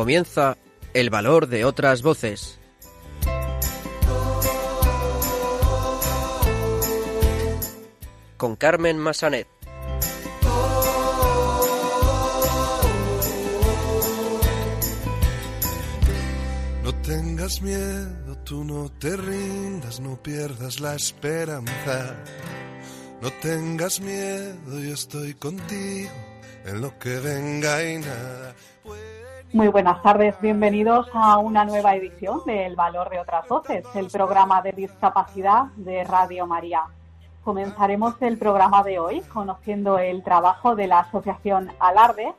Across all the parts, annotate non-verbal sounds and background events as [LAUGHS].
Comienza El valor de otras voces. Con Carmen Massanet. No tengas miedo, tú no te rindas, no pierdas la esperanza. No tengas miedo, yo estoy contigo en lo que venga y nada. Muy buenas tardes, bienvenidos a una nueva edición de El Valor de otras Voces, el programa de discapacidad de Radio María. Comenzaremos el programa de hoy conociendo el trabajo de la Asociación Alarde,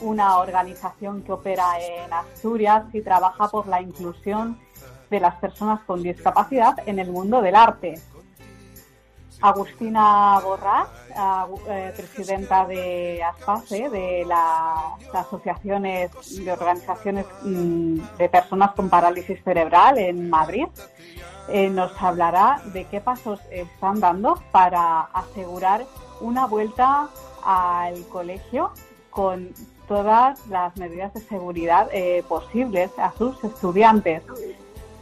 una organización que opera en Asturias y trabaja por la inclusión de las personas con discapacidad en el mundo del arte. Agustina Borrás, eh, presidenta de ASPACE, de las asociaciones de organizaciones mm, de personas con parálisis cerebral en Madrid, eh, nos hablará de qué pasos están dando para asegurar una vuelta al colegio con todas las medidas de seguridad eh, posibles a sus estudiantes.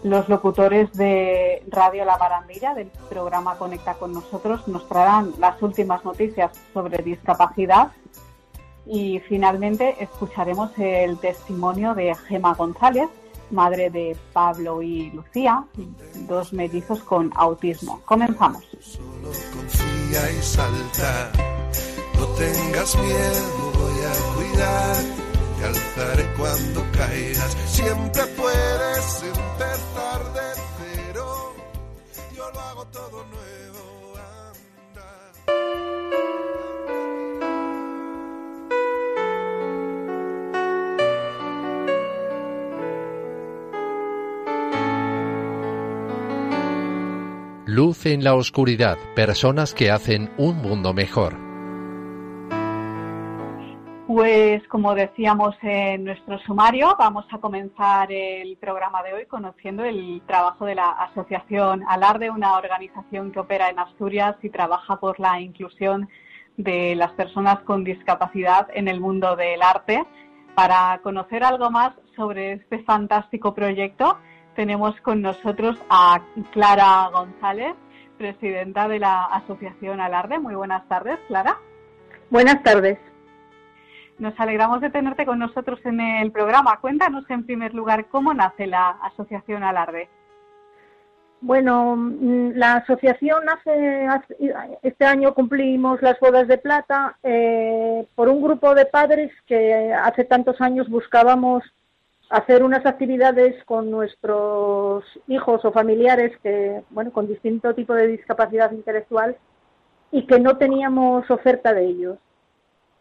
Los locutores de Radio La Barandilla del programa Conecta con nosotros nos traerán las últimas noticias sobre discapacidad y finalmente escucharemos el testimonio de Gema González, madre de Pablo y Lucía, dos mellizos con autismo. Comenzamos. Solo confía y salta, no tengas miedo, voy a cuidar, te alzaré cuando caigas, siempre puedes Luz en la oscuridad, personas que hacen un mundo mejor. Pues como decíamos en nuestro sumario, vamos a comenzar el programa de hoy conociendo el trabajo de la Asociación Alarde, una organización que opera en Asturias y trabaja por la inclusión de las personas con discapacidad en el mundo del arte. Para conocer algo más sobre este fantástico proyecto, tenemos con nosotros a Clara González, presidenta de la Asociación Alarde. Muy buenas tardes, Clara. Buenas tardes. Nos alegramos de tenerte con nosotros en el programa. Cuéntanos en primer lugar cómo nace la Asociación Alarde. Bueno, mm, la asociación nace, este año cumplimos las bodas de plata eh, por un grupo de padres que hace tantos años buscábamos hacer unas actividades con nuestros hijos o familiares que, bueno, con distinto tipo de discapacidad intelectual y que no teníamos oferta de ellos.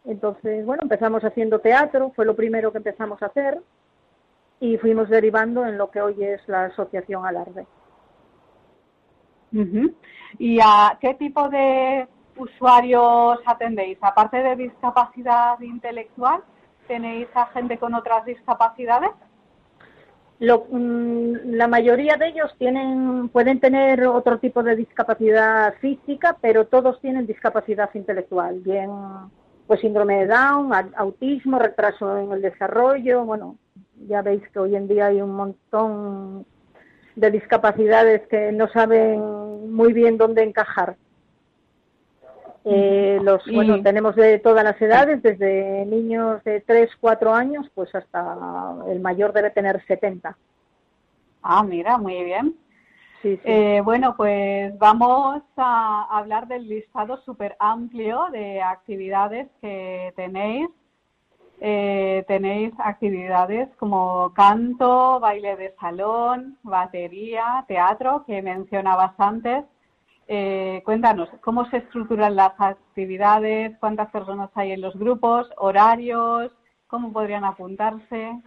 Entonces, bueno, empezamos haciendo teatro, fue lo primero que empezamos a hacer y fuimos derivando en lo que hoy es la Asociación Alarde. ¿Y a qué tipo de usuarios atendéis? Aparte de discapacidad intelectual, ¿tenéis a gente con otras discapacidades? Lo- mm, la mayoría de ellos tienen, pueden tener otro tipo de discapacidad física, pero todos tienen discapacidad intelectual, bien pues síndrome de Down, autismo, retraso en el desarrollo, bueno, ya veis que hoy en día hay un montón de discapacidades que no saben muy bien dónde encajar. Eh, los, Y- bueno, tenemos de todas las edades, desde niños de 3, 4 años, pues hasta el mayor debe tener 70. Ah, mira, muy bien. Sí, sí. Eh, bueno, pues vamos a hablar del listado súper amplio de actividades que tenéis. Eh, tenéis actividades como canto, baile de salón, batería, teatro, que mencionabas antes. Eh, cuéntanos, ¿cómo se estructuran las actividades? ¿Cuántas personas hay en los grupos? ¿Horarios? ¿Cómo podrían apuntarse?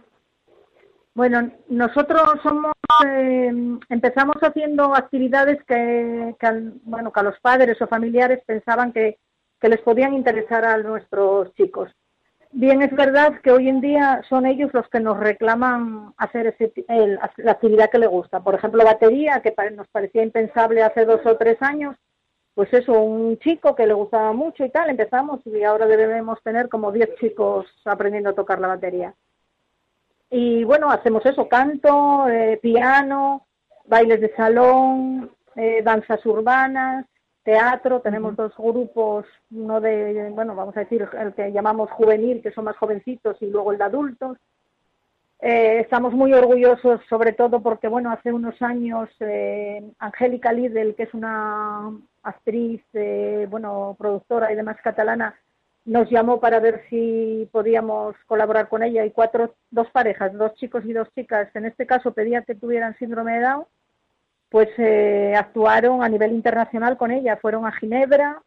Bueno, nosotros somos, eh, empezamos haciendo actividades que, que bueno, que a los padres o familiares pensaban que, que les podían interesar a nuestros chicos. Bien, es verdad que hoy en día son ellos los que nos reclaman hacer ese el- la actividad que les gusta. Por ejemplo, batería, que nos parecía impensable hace dos o tres años, pues eso, un chico que le gustaba mucho y tal, empezamos y ahora debemos tener como 10 chicos aprendiendo a tocar la batería. y bueno, hacemos eso, canto, eh, piano, bailes de salón, eh, danzas urbanas, teatro, tenemos dos grupos, uno de, bueno, vamos a decir, el que llamamos juvenil, que son más jovencitos, y luego el de adultos. Eh, estamos muy orgullosos, sobre todo porque, bueno, hace unos años eh, Angélica Lidl, que es una actriz, eh, bueno, productora y demás catalana, nos llamó para ver si podíamos colaborar con ella y cuatro, dos parejas, dos chicos y dos chicas, en este caso pedían que tuvieran síndrome de Down, pues eh, actuaron a nivel internacional con ella, fueron a Ginebra,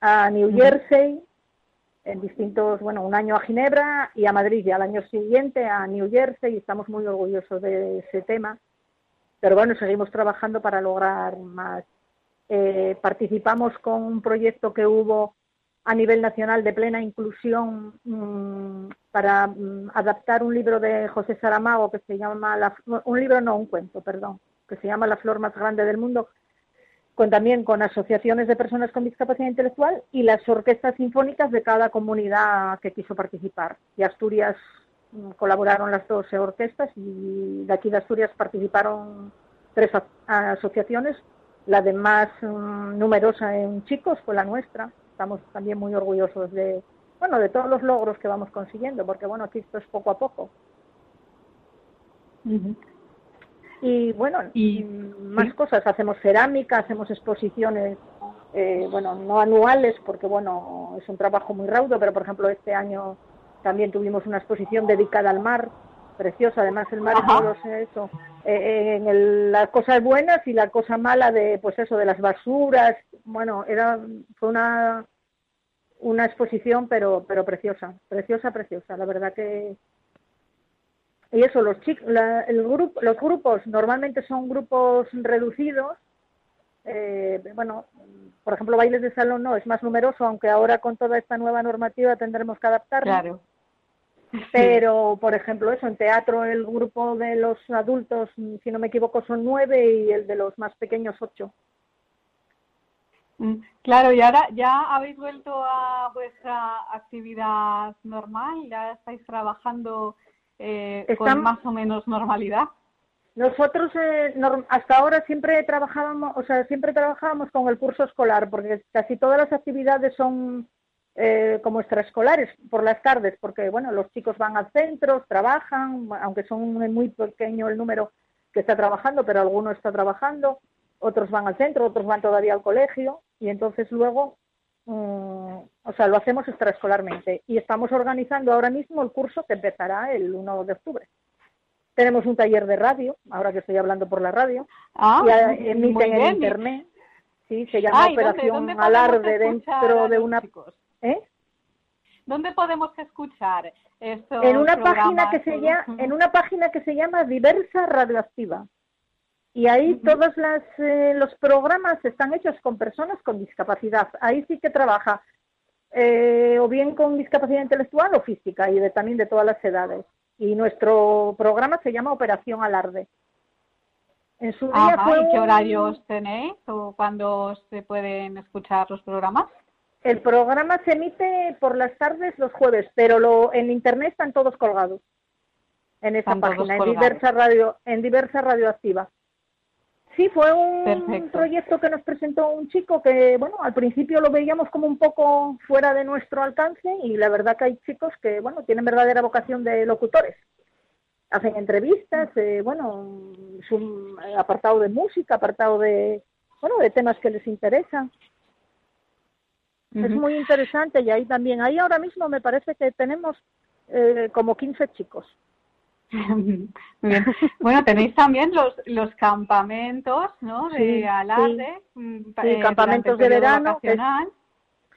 a New Jersey, en distintos, bueno, un año a Ginebra y a Madrid y al año siguiente a New Jersey y estamos muy orgullosos de ese tema. Pero bueno, seguimos trabajando para lograr más. Eh, participamos con un proyecto que hubo a nivel nacional de plena inclusión mmm, para mmm, adaptar un libro de José Saramago que se llama, la, un libro no, un cuento, perdón, que se llama La flor más grande del mundo, con también con asociaciones de personas con discapacidad intelectual y las orquestas sinfónicas de cada comunidad que quiso participar. Y Asturias mm, colaboraron las dos orquestas y de aquí de Asturias participaron tres asociaciones. La de más um, numerosa en chicos fue la nuestra. Estamos también muy orgullosos de, bueno, de todos los logros que vamos consiguiendo, porque bueno, aquí esto es poco a poco. Uh. Y bueno, y más ¿sí? cosas, hacemos cerámica, hacemos exposiciones, eh, bueno, no anuales, porque bueno, es un trabajo muy raudo, pero por ejemplo este año también tuvimos una exposición dedicada al mar, preciosa, además el mar, no sé eso, eh, en el, las cosas buenas y la cosa mala de, pues eso, de las basuras, bueno, era, fue una, una exposición, pero, pero preciosa, preciosa, preciosa, la verdad que y eso, los, la, el grupo, los grupos normalmente son grupos reducidos. Eh, bueno, por ejemplo, bailes de salón no, es más numeroso, aunque ahora con toda esta nueva normativa tendremos que adaptarlo. Claro. Pero, por ejemplo, eso, en teatro el grupo de los adultos, si no me equivoco, son nueve y el de los más pequeños ocho. Claro, y ahora ya habéis vuelto a vuestra actividad normal, ya estáis trabajando eh, Están, con más o menos normalidad. Nosotros eh, hasta ahora siempre trabajábamos, o sea, siempre trabajábamos con el curso escolar, porque casi todas las actividades son eh, como extraescolares por las tardes, porque bueno, los chicos van a centros, trabajan, aunque son muy pequeño el número que está trabajando, pero alguno está trabajando, otros van al centro, otros van todavía al colegio, y entonces luego Mm, o sea, lo hacemos extraescolarmente y estamos organizando ahora mismo el curso que empezará el 1 de octubre. Tenemos un taller de radio, ahora que estoy hablando por la radio, ah, y emiten en internet. Sí, se llama Operación ¿dónde, dónde Alarde dentro de una. ¿Eh? ¿Dónde podemos escuchar esto? En una página que se llama, en una página que se llama Diversa Radioactiva. Y ahí uh -huh. todos las, eh, los programas están hechos con personas con discapacidad. Ahí sí que trabaja eh, o bien con discapacidad intelectual o física y de, también de todas las edades. Y nuestro programa se llama Operación Alarde. En su día Ajá, fue ¿Y qué horarios tenéis o cuándo se pueden escuchar los programas? El programa se emite por las tardes los jueves, pero lo, en internet están todos colgados en esa están página, en diversa radio, en diversa radioactiva. Sí, fue un Perfecto. proyecto que nos presentó un chico que, bueno, al principio lo veíamos como un poco fuera de nuestro alcance y la verdad que hay chicos que, bueno, tienen verdadera vocación de locutores. Hacen entrevistas, eh, bueno, es un apartado de música, apartado de, bueno, de temas que les interesan. Uh -huh. Es muy interesante y ahí también, ahí ahora mismo me parece que tenemos eh, como 15 chicos. [LAUGHS] Bien. Bueno, tenéis también los, los campamentos, ¿no? De sí, alarde. Sí, sí eh, campamentos de verano. Que,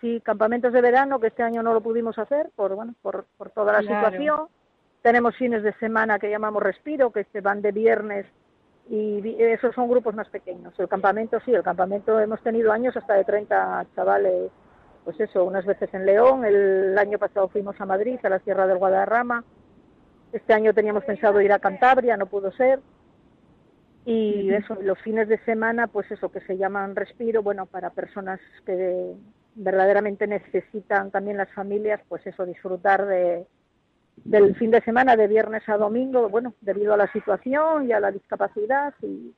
sí, campamentos de verano que este año no lo pudimos hacer por, bueno, por, por toda la claro. situación. Tenemos fines de semana que llamamos Respiro, que se van de viernes y esos son grupos más pequeños. El campamento, sí, el campamento hemos tenido años hasta de 30 chavales, pues eso, unas veces en León, el año pasado fuimos a Madrid, a la Sierra del Guadarrama, este año teníamos pensado ir a Cantabria, no pudo ser. Y eso, los fines de semana, pues eso, que se llaman respiro, bueno, para personas que verdaderamente necesitan también las familias, pues eso, disfrutar de, del fin de semana, de viernes a domingo, bueno, debido a la situación y a la discapacidad y,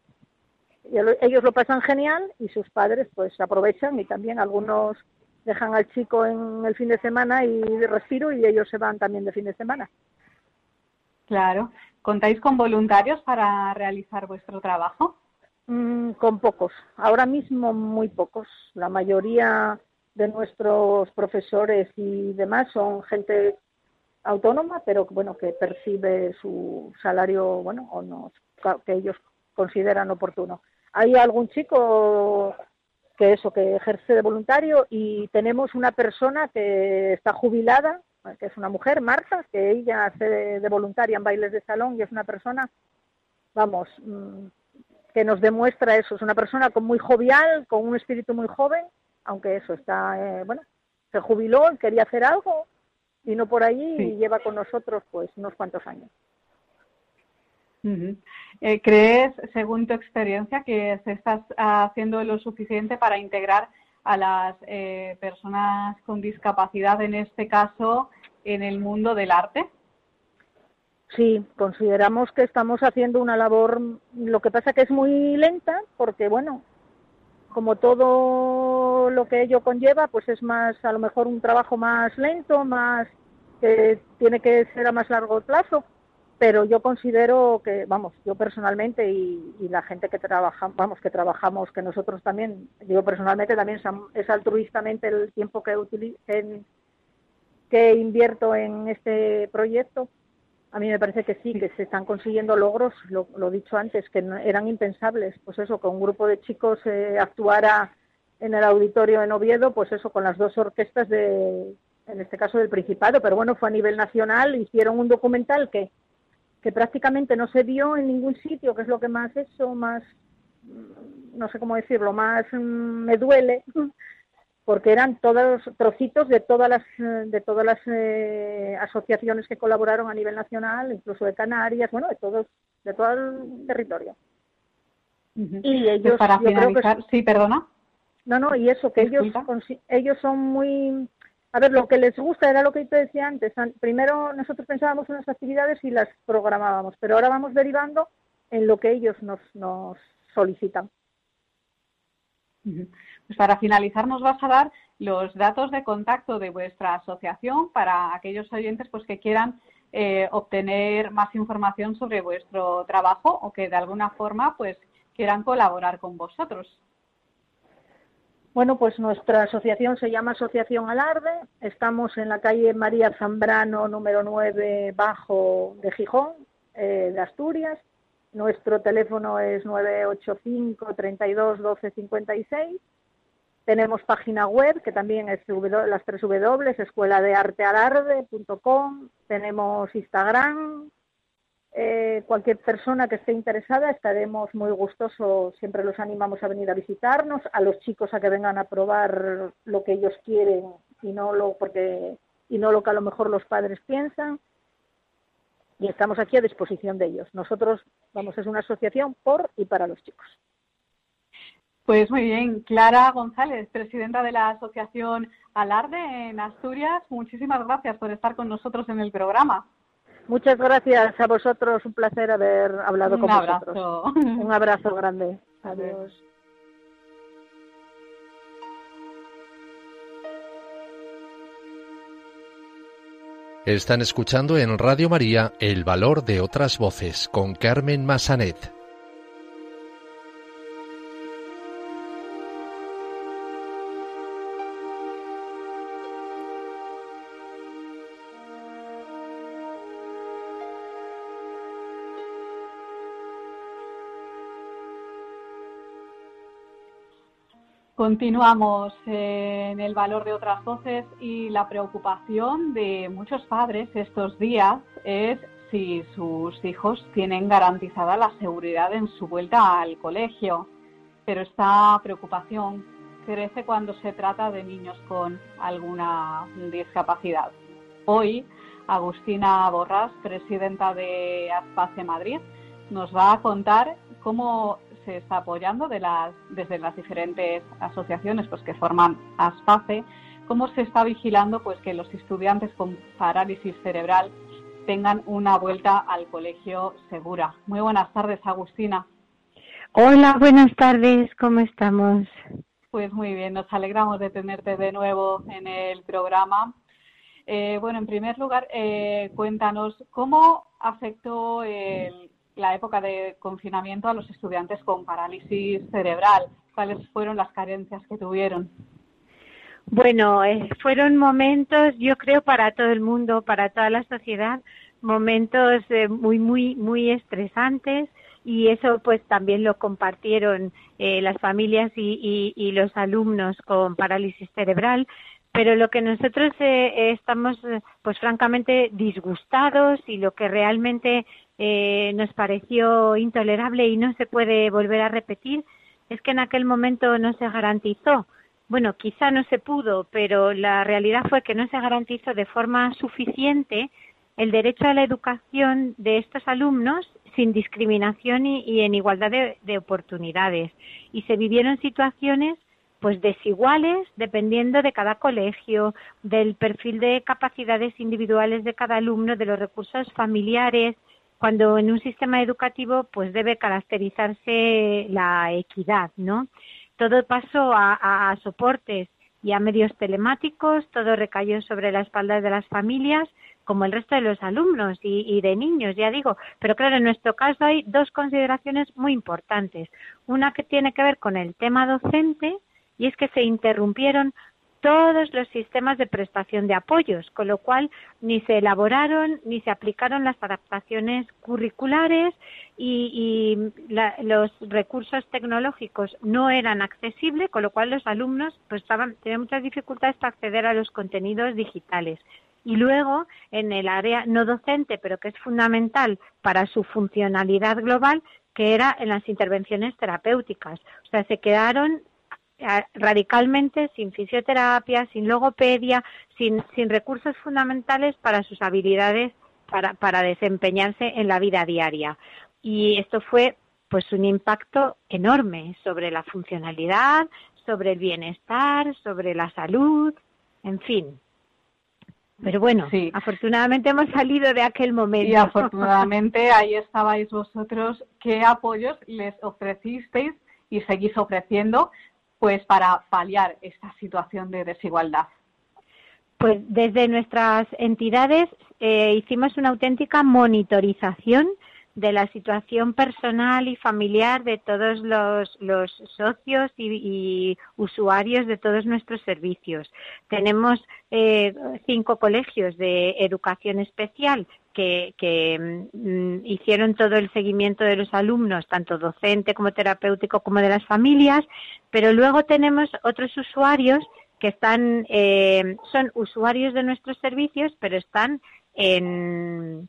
ellos lo pasan genial y sus padres pues aprovechan y también algunos dejan al chico en el fin de semana y respiro y ellos se van también de fin de semana. Claro. ¿Contáis con voluntarios para realizar vuestro trabajo? Mm, con pocos. Ahora mismo muy pocos. La mayoría de nuestros profesores y demás son gente autónoma, pero bueno, que percibe su salario, bueno, o no, que ellos consideran oportuno. Hay algún chico que eso, que ejerce de voluntario y tenemos una persona que está jubilada, que es una mujer, Marta, que ella hace de, voluntaria en bailes de salón y es una persona, vamos, mm, que nos demuestra eso, es una persona con muy jovial, con un espíritu muy joven, aunque eso está, eh, bueno, se jubiló, quería hacer algo, vino por allí y lleva con nosotros pues unos cuantos años. Eh, ¿Crees, según tu experiencia, que se está haciendo lo suficiente para integrar a las eh, personas con discapacidad, en este caso, en el mundo del arte? Sí, consideramos que estamos haciendo una labor, lo que pasa que es muy lenta, porque bueno, como todo lo que ello conlleva, pues es más, a lo mejor un trabajo más lento, más que tiene que ser a más largo plazo, pero yo considero que, vamos, yo personalmente y, la gente que trabaja, vamos, que trabajamos, que nosotros también, yo personalmente también es altruistamente el tiempo que, invierto en este proyecto, a mí me parece que sí, que se están consiguiendo logros, lo, he dicho antes, que eran impensables. Pues eso, que un grupo de chicos eh, actuara en el auditorio en Oviedo, pues eso, con las dos orquestas de, en este caso del Principado, pero bueno, fue a nivel nacional, hicieron un documental que, que prácticamente no se vio en ningún sitio, que es lo que más eso, más, no sé cómo decirlo, más mm, me duele, [LAUGHS] porque eran todos trocitos de todas las de todas las eh, asociaciones que colaboraron a nivel nacional, incluso de Canarias, bueno, de todos de todo el territorio. Y ellos para finalizar, sí, perdona. No, no, y eso que ellos ellos son muy a ver, lo que les gusta era lo que te decía antes. Primero nosotros pensábamos en las actividades y las programábamos, pero ahora vamos derivando en lo que ellos nos, nos solicitan. Pues para finalizar nos vas a dar los datos de contacto de vuestra asociación para aquellos oyentes pues que quieran eh, obtener más información sobre vuestro trabajo o que de alguna forma pues quieran colaborar con vosotros. Bueno, pues nuestra asociación se llama Asociación Alarde. Estamos en la calle María Zambrano, número 9, bajo de Gijón, eh, de Asturias. Nuestro teléfono es 985 32 12 56 tenemos página web que también es las tres W, escuela de artealarde.com. Tenemos Instagram. Eh, cualquier persona que esté interesada estaremos muy gustosos. Siempre los animamos a venir a visitarnos, a los chicos a que vengan a probar lo que ellos quieren y no lo porque y no lo que a lo mejor los padres piensan. Y estamos aquí a disposición de ellos. Nosotros, vamos, es una asociación por y para los chicos. Pues muy bien, Clara González, presidenta de la Asociación Alarde en Asturias, muchísimas gracias por estar con nosotros en el programa. Muchas gracias a vosotros, un placer haber hablado con vosotros. Un abrazo grande. Adiós. Están escuchando en Radio María El Valor de otras Voces con Carmen Massanet. Continuamos en el valor de otras voces y la preocupación de muchos padres estos días es si sus hijos tienen garantizada la seguridad en su vuelta al colegio. Pero esta preocupación crece cuando se trata de niños con alguna discapacidad. Hoy, Agustina Borras, presidenta de Aspace Madrid, nos va a contar cómo se está apoyando de las, desde las diferentes asociaciones pues, que forman ASPACE, cómo se está vigilando pues, que los estudiantes con parálisis cerebral tengan una vuelta al colegio segura. Muy buenas tardes, Agustina. Hola, buenas tardes, ¿cómo estamos? Pues muy bien, nos alegramos de tenerte de nuevo en el programa. Eh, bueno, en primer lugar, eh, cuéntanos cómo afectó la época de confinamiento a los estudiantes con parálisis cerebral. ¿Cuáles fueron las carencias que tuvieron? Bueno, eh, fueron momentos, yo creo, para todo el mundo, para toda la sociedad, momentos muy, muy, muy estresantes y eso pues también lo compartieron eh, las familias y, los alumnos con parálisis cerebral pero lo que nosotros eh, estamos pues francamente disgustados y lo que realmente eh, nos pareció intolerable y no se puede volver a repetir es que en aquel momento no se garantizó bueno quizá no se pudo pero la realidad fue que no se garantizó de forma suficiente el derecho a la educación de estos alumnos sin discriminación y, en igualdad de, oportunidades. Y se vivieron situaciones pues desiguales dependiendo de cada colegio, del perfil de capacidades individuales de cada alumno, de los recursos familiares, cuando en un sistema educativo pues debe caracterizarse la equidad, ¿no? Todo pasó a, soportes y a medios telemáticos, todo recayó sobre la espalda de las familias como el resto de los alumnos y, de niños, ya digo. Pero claro, en nuestro caso hay dos consideraciones muy importantes. Una que tiene que ver con el tema docente y es que se interrumpieron todos los sistemas de prestación de apoyos, con lo cual ni se elaboraron ni se aplicaron las adaptaciones curriculares y, los recursos tecnológicos no eran accesibles, con lo cual los alumnos pues estaban tenían muchas dificultades para acceder a los contenidos digitales y luego en el área no docente, pero que es fundamental para su funcionalidad global, que era en las intervenciones terapéuticas. O sea, se quedaron radicalmente sin fisioterapia, sin logopedia, sin, sin recursos fundamentales para sus habilidades para, para desempeñarse en la vida diaria. Y esto fue pues un impacto enorme sobre la funcionalidad, sobre el bienestar, sobre la salud, en fin, pero bueno, sí. afortunadamente hemos salido de aquel momento. Y afortunadamente ahí estabais vosotros. ¿Qué apoyos les ofrecisteis y seguís ofreciendo pues para paliar esta situación de desigualdad? Pues desde nuestras entidades eh, hicimos una auténtica monitorización de la situación personal y familiar de todos los, los socios y, usuarios de todos nuestros servicios. Tenemos eh, cinco colegios de educación especial que, mm, hicieron todo el seguimiento de los alumnos, tanto docente como terapéutico como de las familias, pero luego tenemos otros usuarios que están, eh, son usuarios de nuestros servicios, pero están en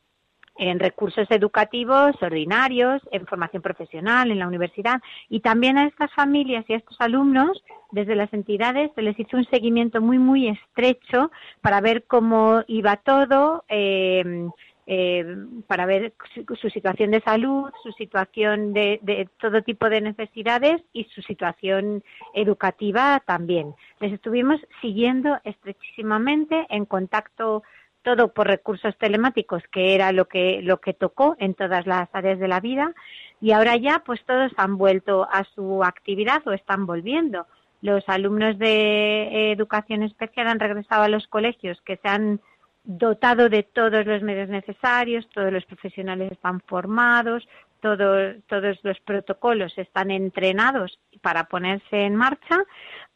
en recursos educativos ordinarios, en formación profesional, en la universidad. Y también a estas familias y a estos alumnos, desde las entidades, se les hizo un seguimiento muy, muy estrecho para ver cómo iba todo, eh, eh, para ver su, situación de salud, su situación de, de, todo tipo de necesidades y su situación educativa también. Les estuvimos siguiendo estrechísimamente en contacto todo por recursos telemáticos, que era lo que, lo que tocó en todas las áreas de la vida, y ahora ya pues todos han vuelto a su actividad o están volviendo. Los alumnos de educación especial han regresado a los colegios que se han dotado de todos los medios necesarios, todos los profesionales están formados, todos los protocolos están entrenados para ponerse en marcha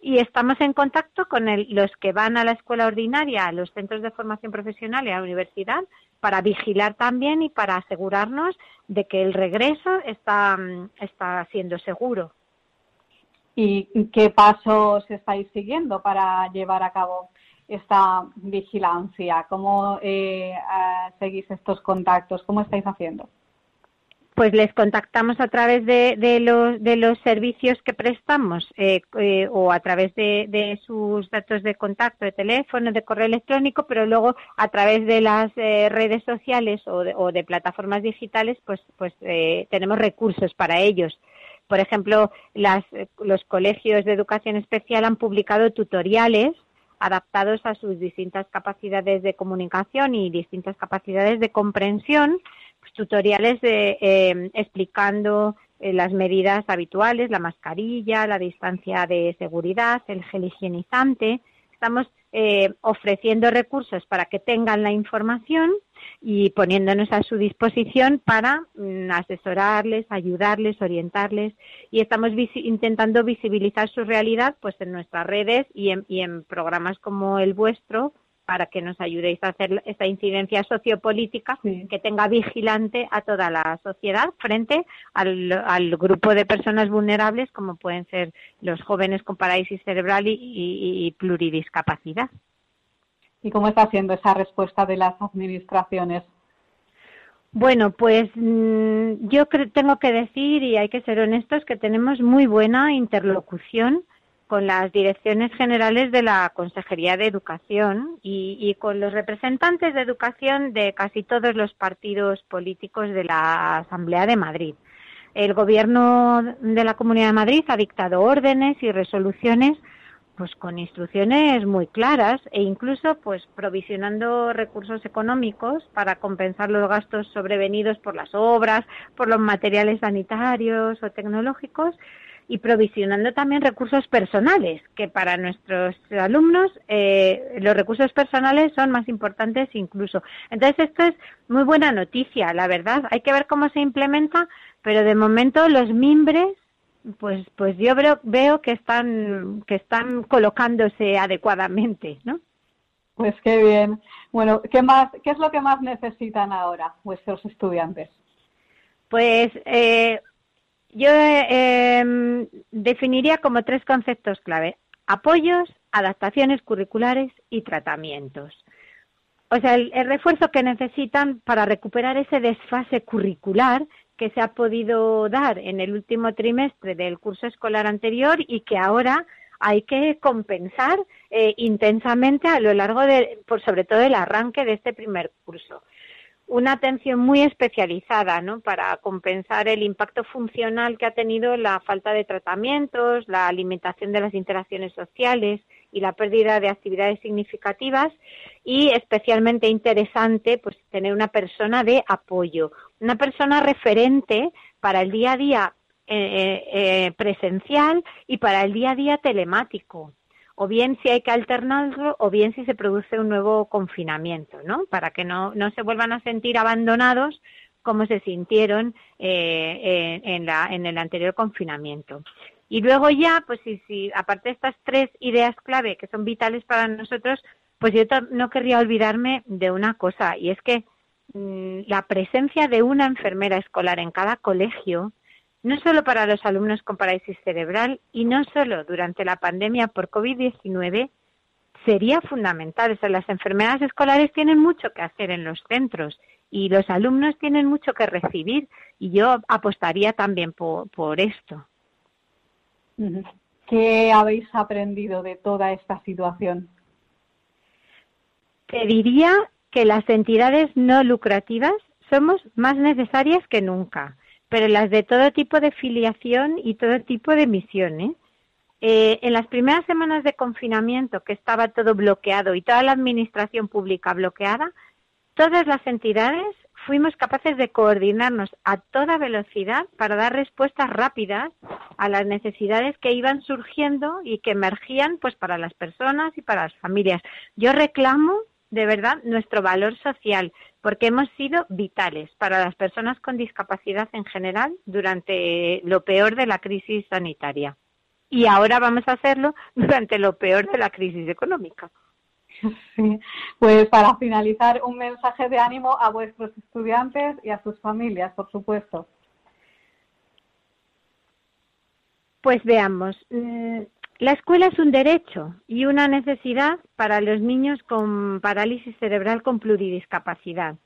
y estamos en contacto con los que van a la escuela ordinaria, a los centros de formación profesional y a la universidad para vigilar también y para asegurarnos de que el regreso está, está siendo seguro. ¿Y qué pasos estáis siguiendo para llevar a cabo esta vigilancia? ¿Cómo eh, seguís estos contactos? ¿Cómo estáis haciendo? pues les contactamos a través de, los, de los servicios que prestamos eh, eh, o a través de, sus datos de contacto, de teléfono, de correo electrónico, pero luego a través de las eh, redes sociales o de, plataformas digitales, pues, pues tenemos recursos para ellos. Por ejemplo, las, los colegios de educación especial han publicado tutoriales adaptados a sus distintas capacidades de comunicación y distintas capacidades de comprensión, pues, tutoriales de, eh, explicando eh, las medidas habituales, la mascarilla, la distancia de seguridad, el gel higienizante. Estamos eh, ofreciendo recursos para que tengan la información y poniéndonos a su disposición para mm, asesorarles, ayudarles, orientarles. Y estamos intentando visibilizar su realidad pues en nuestras redes y en, y en programas como el vuestro para que nos ayudéis a hacer esta incidencia sociopolítica que tenga vigilante a toda la sociedad frente al, grupo de personas vulnerables como pueden ser los jóvenes con parálisis cerebral y, pluridiscapacidad. ¿Y cómo está siendo esa respuesta de las administraciones? Bueno, pues mm, yo tengo que decir, y hay que ser honestos, que tenemos muy buena interlocución con las direcciones generales de la Consejería de Educación y, con los representantes de educación de casi todos los partidos políticos de la Asamblea de Madrid. El Gobierno de la Comunidad de Madrid ha dictado órdenes y resoluciones pues con instrucciones muy claras e incluso pues provisionando recursos económicos para compensar los gastos sobrevenidos por las obras, por los materiales sanitarios o tecnológicos y provisionando también recursos personales, que para nuestros alumnos eh, los recursos personales son más importantes incluso. Entonces esto es muy buena noticia, la verdad. Hay que ver cómo se implementa, pero de momento los mimbres, pues, pues yo veo, veo que están que están colocándose adecuadamente, ¿no? Pues qué bien. Bueno, ¿qué más? ¿Qué es lo que más necesitan ahora vuestros estudiantes? Pues eh, yo em, definiría como tres conceptos clave. Apoyos, adaptaciones curriculares y tratamientos. O sea, el, refuerzo que necesitan para recuperar ese desfase curricular que se ha podido dar en el último trimestre del curso escolar anterior y que ahora hay que compensar eh, intensamente a lo largo de, por sobre todo el arranque de este primer curso una atención muy especializada ¿no? para compensar el impacto funcional que ha tenido la falta de tratamientos, la alimentación de las interacciones sociales y la pérdida de actividades significativas y especialmente interesante pues tener una persona de apoyo, una persona referente para el día a día eh, eh, eh presencial y para el día a día telemático o bien si hay que alternarlo o bien si se produce un nuevo confinamiento, ¿no? Para que no, no se vuelvan a sentir abandonados como se sintieron eh, en, la, en el anterior confinamiento. Y luego ya, pues si, si aparte de estas tres ideas clave que son vitales para nosotros, pues yo no querría olvidarme de una cosa, y es que mm, la presencia de una enfermera escolar en cada colegio no solo para los alumnos con parálisis cerebral y no solo durante la pandemia por COVID-19, sería fundamental. O sea, las enfermedades escolares tienen mucho que hacer en los centros y los alumnos tienen mucho que recibir y yo apostaría también por, por esto. ¿Qué habéis aprendido de toda esta situación? Te diría que las entidades no lucrativas somos más necesarias que nunca pero las de todo tipo de filiación y todo tipo de misiones. Eh, en las primeras semanas de confinamiento, que estaba todo bloqueado y toda la administración pública bloqueada, todas las entidades fuimos capaces de coordinarnos a toda velocidad para dar respuestas rápidas a las necesidades que iban surgiendo y que emergían pues para las personas y para las familias. Yo reclamo de verdad nuestro valor social, porque hemos sido vitales para las personas con discapacidad en general durante lo peor de la crisis sanitaria. Y ahora vamos a hacerlo [LAUGHS] durante lo peor de la crisis económica. Sí. Pues para finalizar, un mensaje de ánimo a vuestros estudiantes y a sus familias, por supuesto. Pues veamos, mm, la escuela es un derecho y una necesidad para los niños con parálisis cerebral con pluridiscapacidad.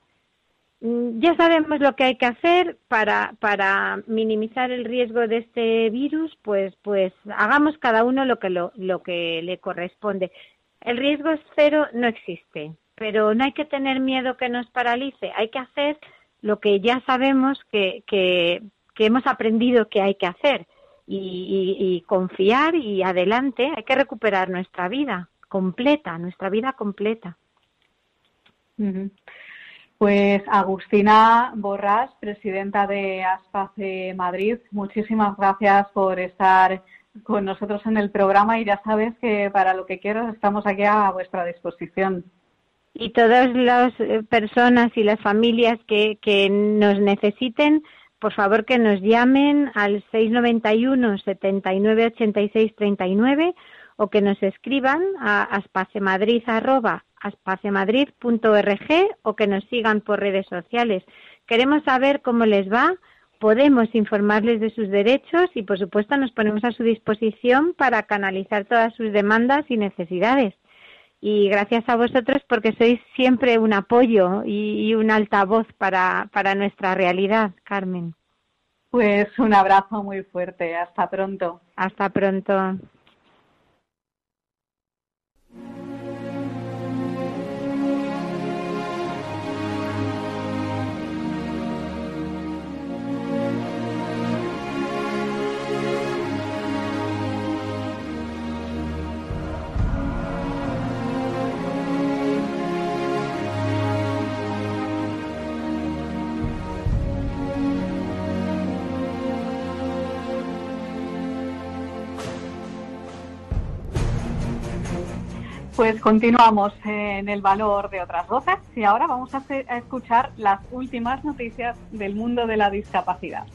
Mm, ya sabemos lo que hay que hacer para, minimizar el riesgo de este virus, pues, pues hagamos cada uno lo que, lo que le corresponde. El riesgo cero no existe, pero no hay que tener miedo que nos paralice, hay que hacer lo que ya sabemos que, que, que hemos aprendido que hay que hacer y, confiar y adelante, hay que recuperar nuestra vida completa, nuestra vida completa. Pues Agustina Borras, presidenta de Aspace Madrid, muchísimas gracias por estar con nosotros en el programa y ya sabes que para lo que quieras estamos aquí a vuestra disposición. Y todas las personas y las familias que, que nos necesiten, por favor que nos llamen al 691 79 86 39 o que nos escriban a aspacemadrid.org o que nos sigan por redes sociales. Queremos saber cómo les va, podemos informarles de sus derechos y, por supuesto, nos ponemos a su disposición para canalizar todas sus demandas y necesidades. Y gracias a vosotros porque sois siempre un apoyo y, un altavoz para, para nuestra realidad, Carmen. Pues un abrazo muy fuerte. Hasta pronto. Hasta pronto. Pues continuamos en el valor de otras voces y ahora vamos a, escuchar las últimas noticias del mundo de la discapacidad.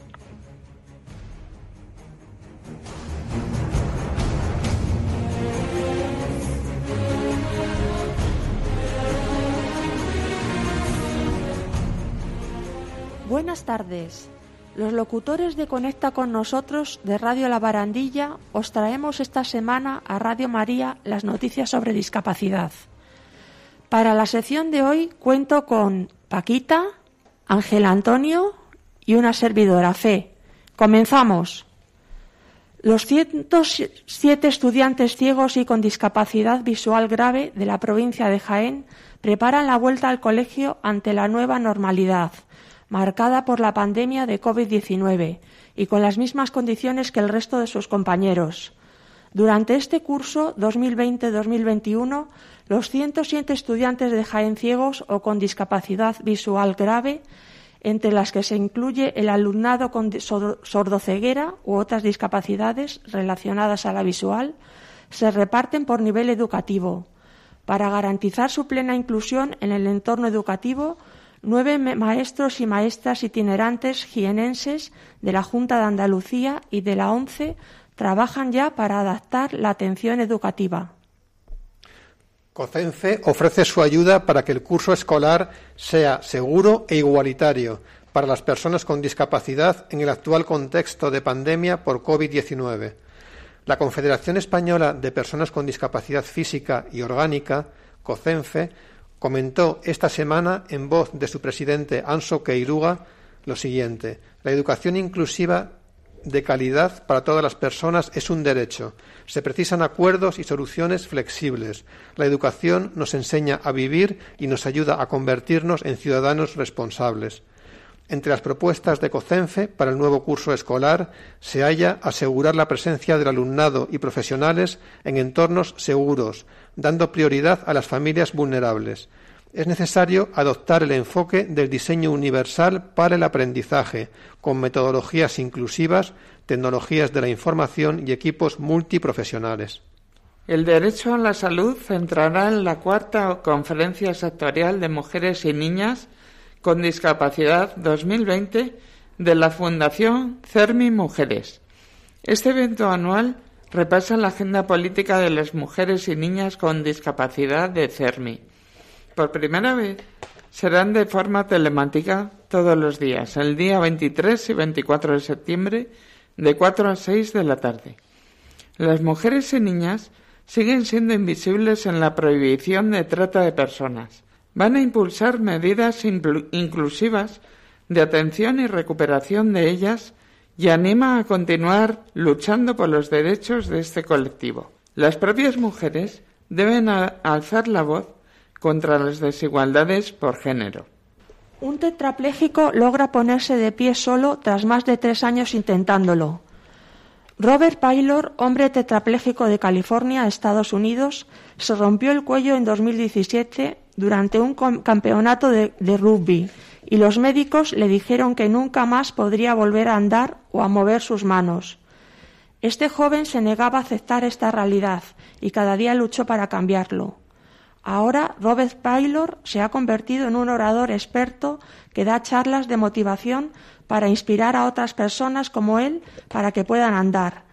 Buenas tardes. Los locutores de Conecta con nosotros de Radio La Barandilla os traemos esta semana a Radio María las noticias sobre discapacidad. Para la sección de hoy cuento con Paquita, Ángel Antonio y una servidora Fe. Comenzamos. Los 107 estudiantes ciegos y con discapacidad visual grave de la provincia de Jaén preparan la vuelta al colegio ante la nueva normalidad marcada por la pandemia de COVID-19 y con las mismas condiciones que el resto de sus compañeros. Durante este curso 2020-2021, los 107 estudiantes de Jaén ciegos o con discapacidad visual grave, entre las que se incluye el alumnado con sordoceguera u otras discapacidades relacionadas a la visual, se reparten por nivel educativo. Para garantizar su plena inclusión en el entorno educativo, nueve maestros y maestras itinerantes jienenses de la Junta de Andalucía y de la ONCE trabajan ya para adaptar la atención educativa. COCENFE ofrece su ayuda para que el curso escolar sea seguro e igualitario para las personas con discapacidad en el actual contexto de pandemia por COVID-19. La Confederación Española de Personas con Discapacidad Física y Orgánica, COCENFE, comentó esta semana en voz de su presidente Anso Queiruga lo siguiente: La educación inclusiva de calidad para todas las personas es un derecho. Se precisan acuerdos y soluciones flexibles. La educación nos enseña a vivir y nos ayuda a convertirnos en ciudadanos responsables. Entre las propuestas de COCENFE para el nuevo curso escolar se halla asegurar la presencia del alumnado y profesionales en entornos seguros, dando prioridad a las familias vulnerables. Es necesario adoptar el enfoque del diseño universal para el aprendizaje, con metodologías inclusivas, tecnologías de la información y equipos multiprofesionales. El derecho a la salud centrará en la cuarta conferencia sectorial de mujeres y niñas con discapacidad 2020 de la Fundación CERMI Mujeres. Este evento anual repasa la agenda política de las mujeres y niñas con discapacidad de CERMI. Por primera vez serán de forma telemática todos los días, el día 23 y 24 de septiembre, de 4 a 6 de la tarde. Las mujeres y niñas siguen siendo invisibles en la prohibición de trata de personas. Van a impulsar medidas inclusivas de atención y recuperación de ellas y anima a continuar luchando por los derechos de este colectivo. Las propias mujeres deben alzar la voz contra las desigualdades por género. Un tetrapléjico logra ponerse de pie solo tras más de tres años intentándolo. Robert Paylor, hombre tetrapléjico de California, Estados Unidos, se rompió el cuello en 2017 durante un campeonato de, rugby y los médicos le dijeron que nunca más podría volver a andar o a mover sus manos. Este joven se negaba a aceptar esta realidad y cada día luchó para cambiarlo. Ahora Robert Paylor se ha convertido en un orador experto que da charlas de motivación para inspirar a otras personas como él para que puedan andar.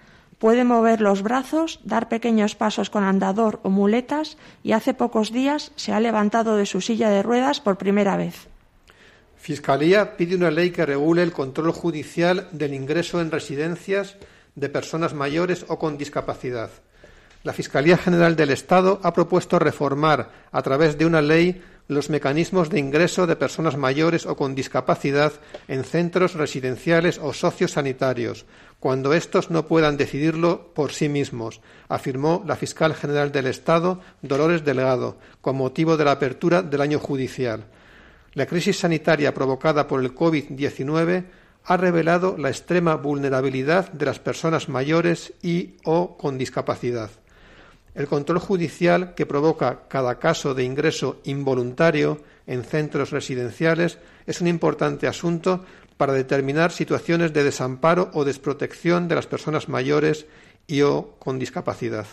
Puede mover los brazos, dar pequeños pasos con andador o muletas y hace pocos días se ha levantado de su silla de ruedas por primera vez. Fiscalía pide una ley que regule el control judicial del ingreso en residencias de personas mayores o con discapacidad. La Fiscalía General del Estado ha propuesto reformar, a través de una ley, los mecanismos de ingreso de personas mayores o con discapacidad en centros residenciales o sociosanitarios, cuando éstos no puedan decidirlo por sí mismos, afirmó la fiscal general del Estado, Dolores Delgado, con motivo de la apertura del año judicial. La crisis sanitaria provocada por el COVID-19 ha revelado la extrema vulnerabilidad de las personas mayores y o con discapacidad. El control judicial que provoca cada caso de ingreso involuntario en centros residenciales es un importante asunto para determinar situaciones de desamparo o desprotección de las personas mayores y o con discapacidad.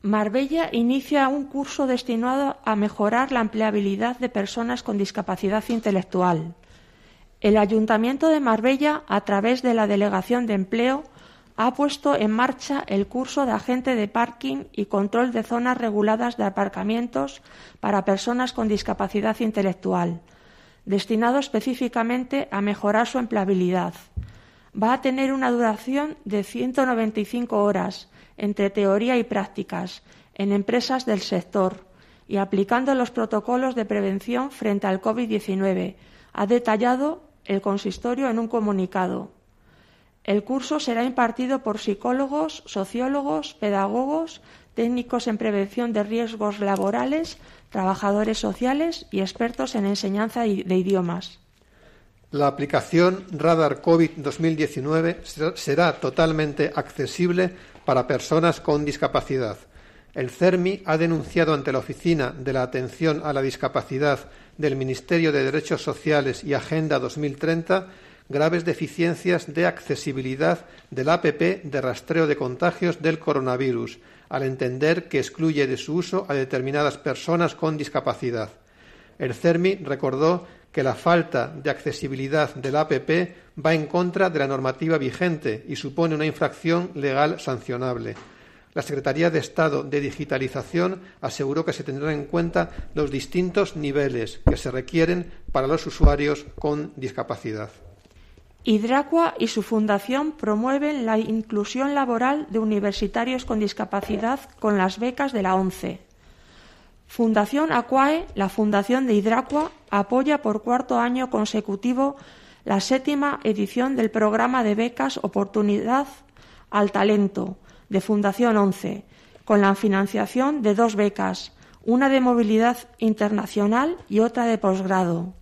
Marbella inicia un curso destinado a mejorar la empleabilidad de personas con discapacidad intelectual. El Ayuntamiento de Marbella, a través de la Delegación de Empleo, ha puesto en marcha el curso de agente de parking y control de zonas reguladas de aparcamientos para personas con discapacidad intelectual, destinado específicamente a mejorar su empleabilidad. Va a tener una duración de 195 horas entre teoría y prácticas en empresas del sector y aplicando los protocolos de prevención frente al COVID-19, ha detallado el consistorio en un comunicado. El curso será impartido por psicólogos, sociólogos, pedagogos, técnicos en prevención de riesgos laborales, trabajadores sociales y expertos en enseñanza de idiomas. La aplicación Radar COVID 2019 será totalmente accesible para personas con discapacidad. El CERMI ha denunciado ante la Oficina de la Atención a la Discapacidad del Ministerio de Derechos Sociales y Agenda 2030 graves deficiencias de accesibilidad del APP de rastreo de contagios del coronavirus, al entender que excluye de su uso a determinadas personas con discapacidad. El CERMI recordó que la falta de accesibilidad del APP va en contra de la normativa vigente y supone una infracción legal sancionable. La Secretaría de Estado de Digitalización aseguró que se tendrán en cuenta los distintos niveles que se requieren para los usuarios con discapacidad. Hidracua y su fundación promueven la inclusión laboral de universitarios con discapacidad con las becas de la ONCE. Fundación Aquae, la fundación de Hidracua, apoya por cuarto año consecutivo la séptima edición del programa de becas Oportunidad al Talento de Fundación ONCE, con la financiación de dos becas, una de movilidad internacional y otra de posgrado.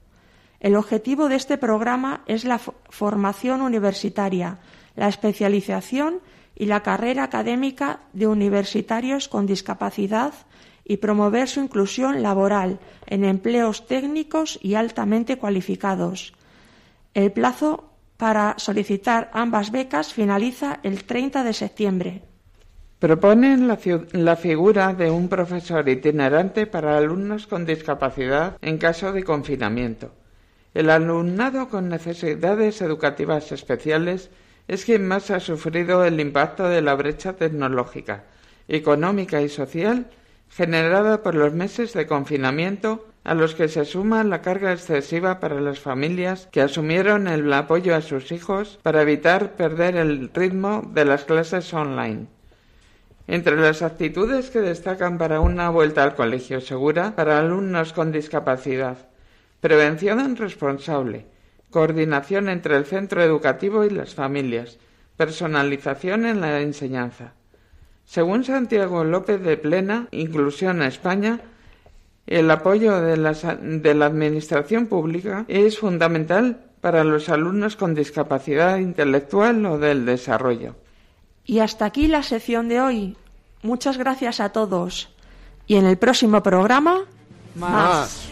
El objetivo de este programa es la formación universitaria, la especialización y la carrera académica de universitarios con discapacidad y promover su inclusión laboral en empleos técnicos y altamente cualificados. El plazo para solicitar ambas becas finaliza el 30 de septiembre. Proponen la, la, figura de un profesor itinerante para alumnos con discapacidad en caso de confinamiento. El alumnado con necesidades educativas especiales es quien más ha sufrido el impacto de la brecha tecnológica, económica y social generada por los meses de confinamiento a los que se suma la carga excesiva para las familias que asumieron el apoyo a sus hijos para evitar perder el ritmo de las clases online. Entre las actitudes que destacan para una vuelta al colegio segura para alumnos con discapacidad Prevención responsable. Coordinación entre el centro educativo y las familias. Personalización en la enseñanza. Según Santiago López de Plena, Inclusión a España, el apoyo de la, de la Administración pública es fundamental para los alumnos con discapacidad intelectual o del desarrollo. Y hasta aquí la sección de hoy. Muchas gracias a todos. Y en el próximo programa, más.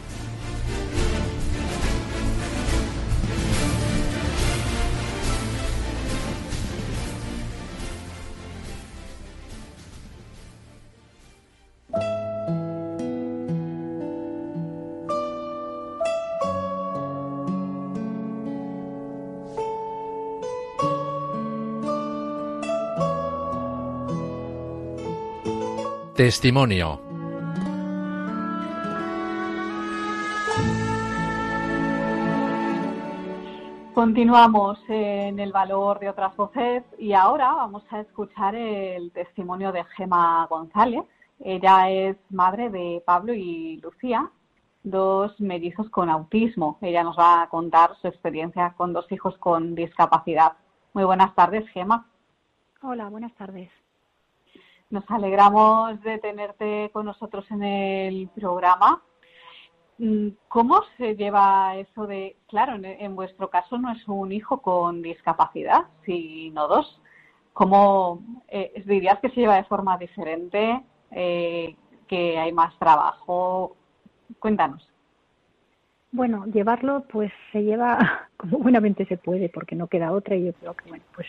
Testimonio. Continuamos en el valor de otras voces y ahora vamos a escuchar el testimonio de Gema González. Ella es madre de Pablo y Lucía, dos mellizos con autismo. Ella nos va a contar su experiencia con dos hijos con discapacidad. Muy buenas tardes, Gema. Hola, buenas tardes. Nos alegramos de tenerte con nosotros en el programa. Mm, ¿Cómo se lleva eso de, claro, en, vuestro caso no es un hijo con discapacidad, sino dos? ¿Cómo eh, dirías que se lleva de forma diferente, eh, que hay más trabajo? Cuéntanos. Bueno, llevarlo pues se lleva [LAUGHS] como buenamente se puede, porque no queda otra y yo creo que, bueno, pues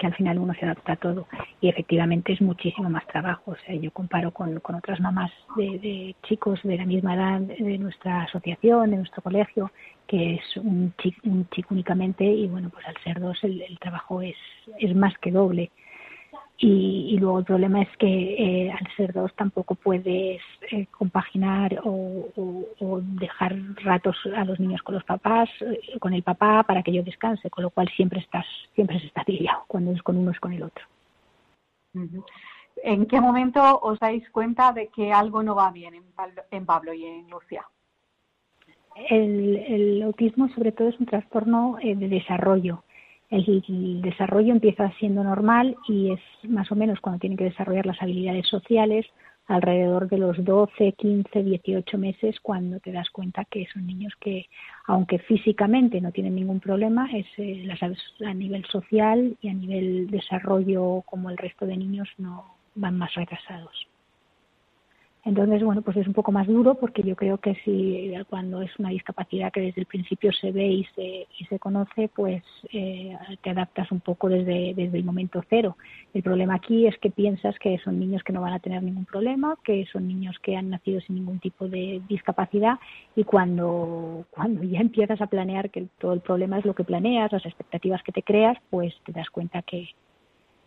que al final uno se adapta a todo y efectivamente es muchísimo más trabajo. O sea, yo comparo con, otras mamás de, chicos de la misma edad de nuestra asociación, de nuestro colegio, que es un chico, un chico únicamente y bueno, pues al ser dos el, el trabajo es, es más que doble. Y, luego el problema es que eh, al ser dos tampoco puedes eh, compaginar o, dejar ratos a los niños con los papás, eh, con el papá para que yo descanse, con lo cual siempre estás, siempre se está liado cuando es con uno es con el otro. ¿En qué momento os dais cuenta de que algo no va bien en Pablo, y en Lucia? El, el autismo sobre todo es un trastorno de desarrollo el, desarrollo empieza siendo normal y es más o menos cuando tienen que desarrollar las habilidades sociales alrededor de los 12, 15, 18 meses cuando te das cuenta que son niños que, aunque físicamente no tienen ningún problema, es, eh, a nivel social y a nivel desarrollo como el resto de niños no van más retrasados. Entonces, bueno, pues es un poco más duro porque yo creo que si cuando es una discapacidad que desde el principio se ve y se, y se conoce, pues eh, te adaptas un poco desde, desde el momento cero. El problema aquí es que piensas que son niños que no van a tener ningún problema, que son niños que han nacido sin ningún tipo de discapacidad y cuando, cuando ya [LAUGHS] empiezas a planear que todo el problema es lo que planeas, las expectativas que te creas, pues te das cuenta que,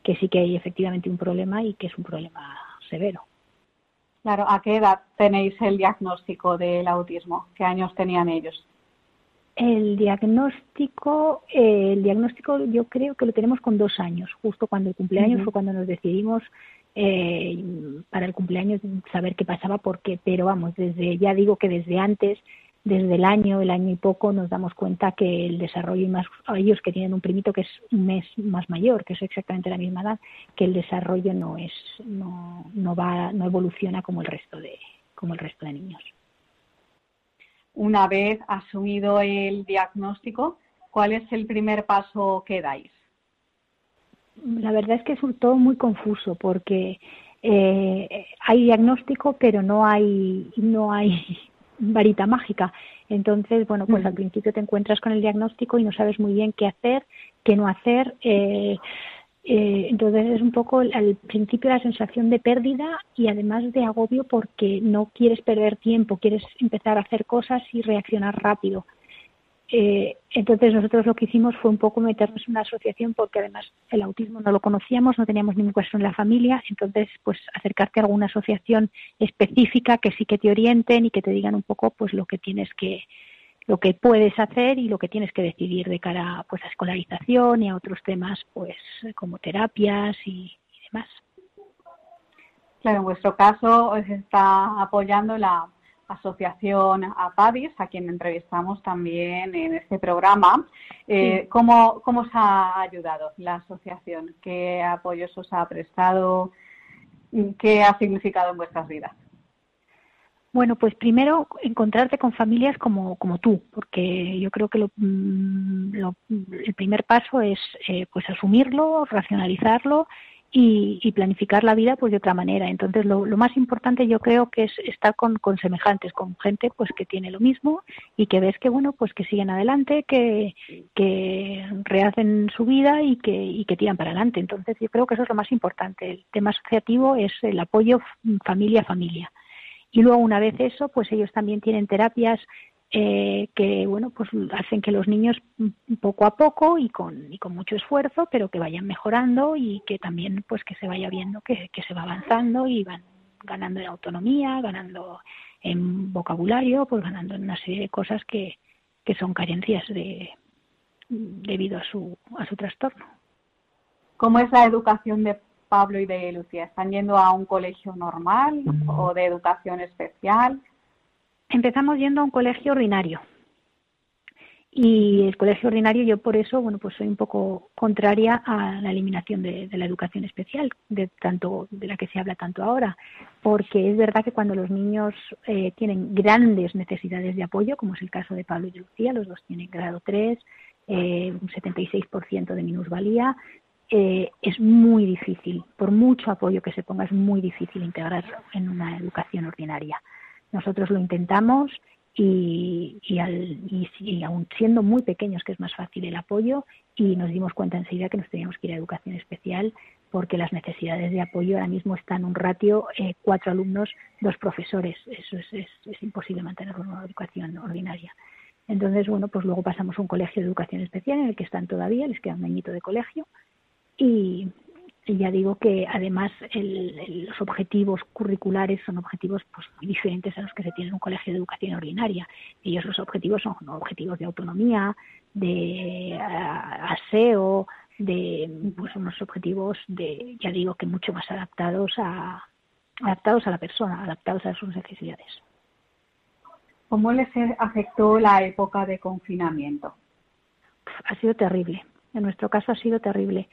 que sí que hay efectivamente un problema y que es un problema severo. Claro, ¿a qué edad tenéis el diagnóstico del autismo? ¿Qué años tenían ellos? El diagnóstico, eh, el diagnóstico yo creo que lo tenemos con dos años, justo cuando el cumpleaños fue cuando nos decidimos eh, para el cumpleaños saber qué pasaba, porque, pero vamos, desde ya digo que desde antes desde el año, el año y poco, nos damos cuenta que el desarrollo, y más ellos que tienen un primito que es un mes más mayor, que es exactamente la misma edad, que el desarrollo no es, no, no va, no evoluciona como el resto de, como el resto de niños. Una vez asumido el diagnóstico, ¿cuál es el primer paso que dais? La verdad es que es todo muy confuso porque eh, hay diagnóstico, pero no hay, no hay varita mágica. Entonces, bueno, pues al principio te encuentras con el diagnóstico y no sabes muy bien qué hacer, qué no hacer. Eh, eh, entonces es un poco al principio la sensación de pérdida y además de agobio porque no quieres perder tiempo, quieres empezar a hacer cosas y reaccionar rápido. Eh, entonces nosotros lo que hicimos fue un poco meternos en una asociación porque además el autismo no lo conocíamos, no teníamos ningún caso en la familia, entonces pues acercarte a alguna asociación específica que sí que te orienten y que te digan un poco pues lo que tienes que lo que puedes hacer y lo que tienes que decidir de cara pues a escolarización y a otros temas pues como terapias y, y demás. Claro, en vuestro caso os está apoyando la asociación APADIS, a quien entrevistamos también en este programa. Eh, ¿cómo, ¿Cómo os ha ayudado la asociación? ¿Qué apoyos os ha prestado? ¿Qué ha significado en vuestras vidas? Bueno, pues primero encontrarte con familias como, como tú, porque yo creo que lo, mm, el primer paso es eh, pues asumirlo, racionalizarlo y, planificar la vida pues de otra manera. Entonces lo, más importante yo creo que es estar con, con, semejantes, con gente pues que tiene lo mismo y que ves que bueno pues que siguen adelante, que, que rehacen su vida y que, y que tiran para adelante. Entonces yo creo que eso es lo más importante. El tema asociativo es el apoyo familia a familia. Y luego una vez eso, pues ellos también tienen terapias eh, que bueno pues hacen que los niños poco a poco y con, y con mucho esfuerzo pero que vayan mejorando y que también pues que se vaya viendo que, se va avanzando y van ganando en autonomía ganando en vocabulario pues ganando en una serie de cosas que, que son carencias de debido a su a su trastorno. Cómo es la educación de Pablo y de Lucía están yendo a un colegio normal o de educación especial empezamos yendo a un colegio ordinario. Y el colegio ordinario, yo por eso, bueno, pues soy un poco contraria a la eliminación de, la educación especial, de tanto de la que se habla tanto ahora, porque es verdad que cuando los niños eh, tienen grandes necesidades de apoyo, como es el caso de Pablo y Lucía, los dos tienen grado 3, eh, un 76% de minusvalía, eh, es muy difícil, por mucho apoyo que se ponga, es muy difícil integrar en una educación ordinaria. Nosotros lo intentamos y, y, y, aún siendo muy pequeños, que es más fácil el apoyo, y nos dimos cuenta enseguida que nos teníamos que ir a educación especial porque las necesidades de apoyo ahora mismo están un ratio eh, cuatro alumnos, dos profesores. Eso es, es, es imposible mantenerlo en una educación ordinaria. Entonces, bueno, pues luego pasamos a un colegio de educación especial en el que están todavía, les queda un añito de colegio y, y ya digo que además los objetivos curriculares son objetivos pues, muy diferentes a los que se tiene en un colegio de educación ordinaria. Ellos los objetivos son objetivos de autonomía, de aseo, de pues, unos objetivos de, ya digo que mucho más adaptados a, adaptados a la persona, adaptados a sus necesidades. ¿Cómo les afectó la época de confinamiento? Ha sido terrible. En nuestro caso ha sido terrible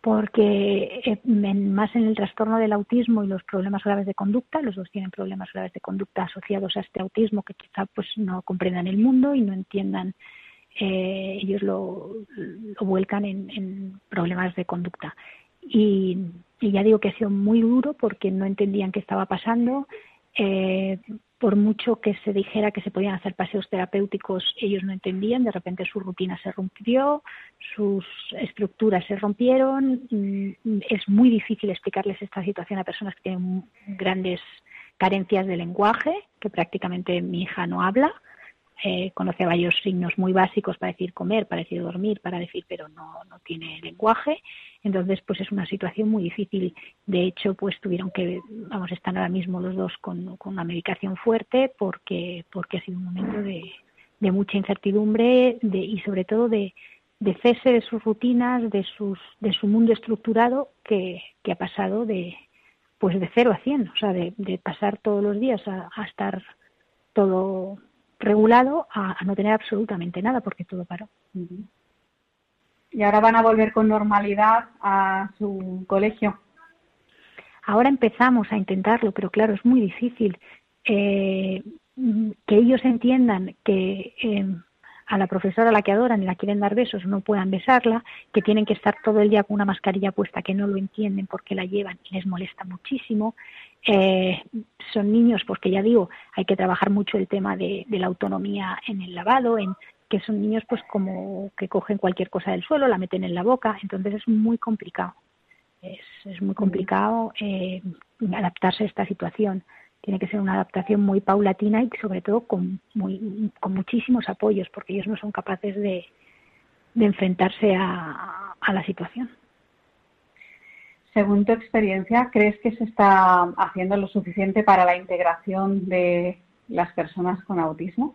porque eh, más en el trastorno del autismo y los problemas graves de conducta, los dos tienen problemas graves de conducta asociados a este autismo que quizá pues no comprendan el mundo y no entiendan, eh, ellos lo, vuelcan en, problemas de conducta. Y, y, ya digo que ha sido muy duro porque no entendían qué estaba pasando, eh, por mucho que se dijera que se podían hacer paseos terapéuticos, ellos no entendían, de repente su rutina se rompió, sus estructuras se rompieron, mm, es muy difícil explicarles esta situación a personas que tienen grandes carencias de lenguaje, que prácticamente mi hija no habla, eh, conoce varios signos muy básicos para decir comer, para decir dormir, para decir pero no, no tiene lenguaje. Entonces, pues es una situación muy difícil. De hecho, pues tuvieron que, vamos, están ahora mismo los dos con, con una medicación fuerte porque, porque ha sido un momento de, de mucha incertidumbre de, y sobre todo de, de cese de sus rutinas, de, sus, de su mundo estructurado que, que ha pasado de, pues de cero a cien, o sea, de, de pasar todos los días a, a estar todo regulado a, no tener absolutamente nada porque todo paró. ¿Y ahora van a volver con normalidad a su colegio? Ahora empezamos a intentarlo, pero claro, es muy difícil eh, que ellos entiendan que eh, a la profesora a la que adoran y la quieren dar besos no puedan besarla, que tienen que estar todo el día con una mascarilla puesta, que no lo entienden porque la llevan y les molesta muchísimo, eh, son niños, porque ya digo, hay que trabajar mucho el tema de, la autonomía en el lavado, en que son niños pues como que cogen cualquier cosa del suelo, la meten en la boca, entonces es muy complicado. Es, es muy complicado eh, adaptarse a esta situación. Tiene que ser una adaptación muy paulatina y sobre todo con, muy, con muchísimos apoyos, porque ellos no son capaces de, de enfrentarse a la situación. Según tu experiencia, ¿crees que se está haciendo lo suficiente para la integración de las personas con autismo?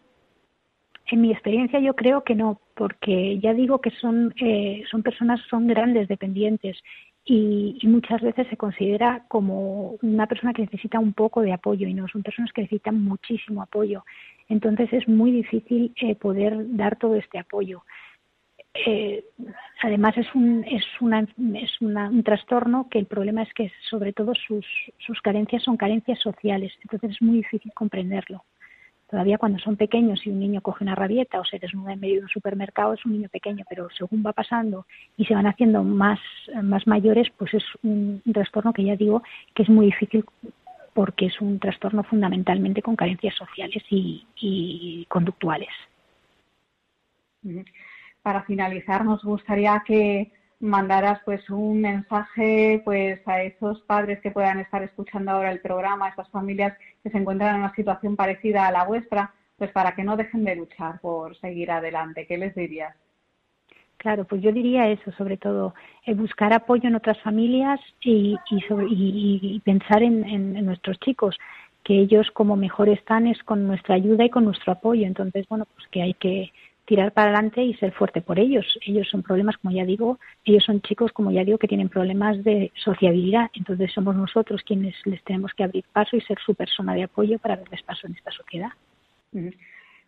En mi experiencia yo creo que no, porque ya digo que son, eh, son personas, son grandes dependientes y, muchas veces se considera como una persona que necesita un poco de apoyo y no, son personas que necesitan muchísimo apoyo. Entonces es muy difícil eh, poder dar todo este apoyo eh, además es un, es, una, es un trastorno que el problema es que sobre todo sus, sus carencias son carencias sociales, entonces es muy difícil comprenderlo. Todavía cuando son pequeños y un niño coge una rabieta o se desnuda en medio de un supermercado es un niño pequeño, pero según va pasando y se van haciendo más, más mayores, pues es un, trastorno que ya digo que es muy difícil porque es un trastorno fundamentalmente con carencias sociales y, y conductuales. Para finalizar, nos gustaría que mandaras pues un mensaje pues a esos padres que puedan estar escuchando ahora el programa, a estas familias que se encuentran en una situación parecida a la vuestra, pues para que no dejen de luchar por seguir adelante. ¿Qué les dirías? Claro, pues yo diría eso, sobre todo, eh, buscar apoyo en otras familias y, y, pensar en, en, nuestros chicos, que ellos como mejor están es con nuestra ayuda y con nuestro apoyo. Entonces, bueno, pues que hay que tirar para adelante y ser fuerte por ellos. Ellos son problemas, como ya digo, ellos son chicos, como ya digo, que tienen problemas de sociabilidad. Entonces somos nosotros quienes les tenemos que abrir paso y ser su persona de apoyo para darles paso en esta sociedad.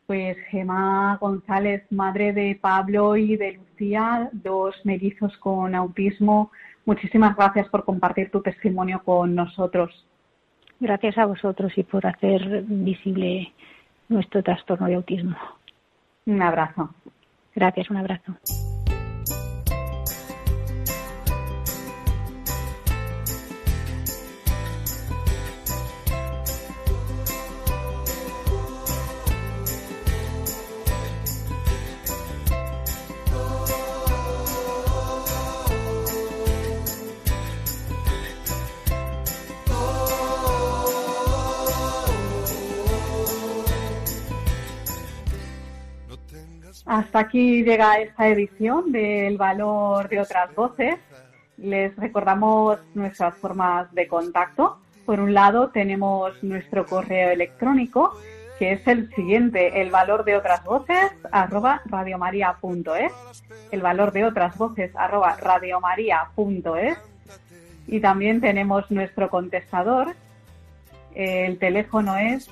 Pues Gemma González, madre de Pablo y de Lucía, dos mellizos con autismo. Muchísimas gracias por compartir tu testimonio con nosotros. Gracias a vosotros y por hacer visible nuestro trastorno de autismo. Un abrazo. Gracias, un abrazo. Hasta aquí llega esta edición del valor de otras voces. Les recordamos nuestras formas de contacto. Por un lado tenemos nuestro correo electrónico que es el siguiente, el valor de otras voces arroba radiomaria.es, el valor de otras voces arroba radiomaria.es y también tenemos nuestro contestador, el teléfono es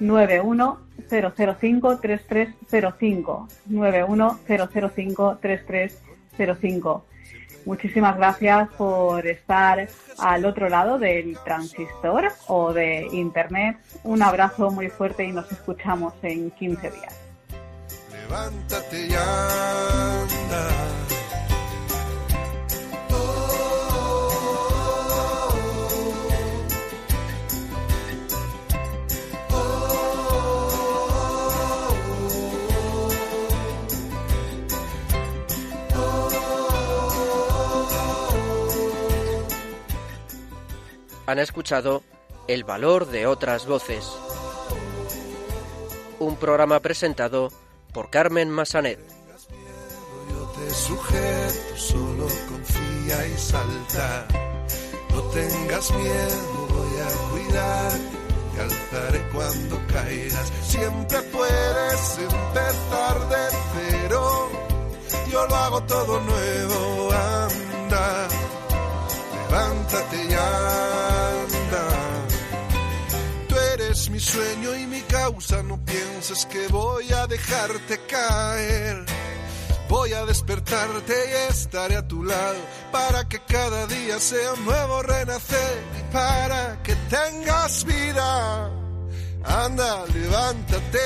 91005-3305. 91005-3305. Muchísimas gracias por estar al otro lado del transistor o de Internet. Un abrazo muy fuerte y nos escuchamos en 15 días. Levántate Han escuchado El valor de otras voces. Un programa presentado por Carmen Massanet. Yo te sujeto, solo confía y salta. No tengas miedo, voy a cuidar. Te alzaré cuando caigas. Siempre puedes empezar de cero. Yo lo hago todo nuevo, anda. Levántate ya mi sueño y mi causa, no pienses que voy a dejarte caer. Voy a despertarte y estaré a tu lado para que cada día sea un nuevo renacer y para que tengas vida. Anda, levántate.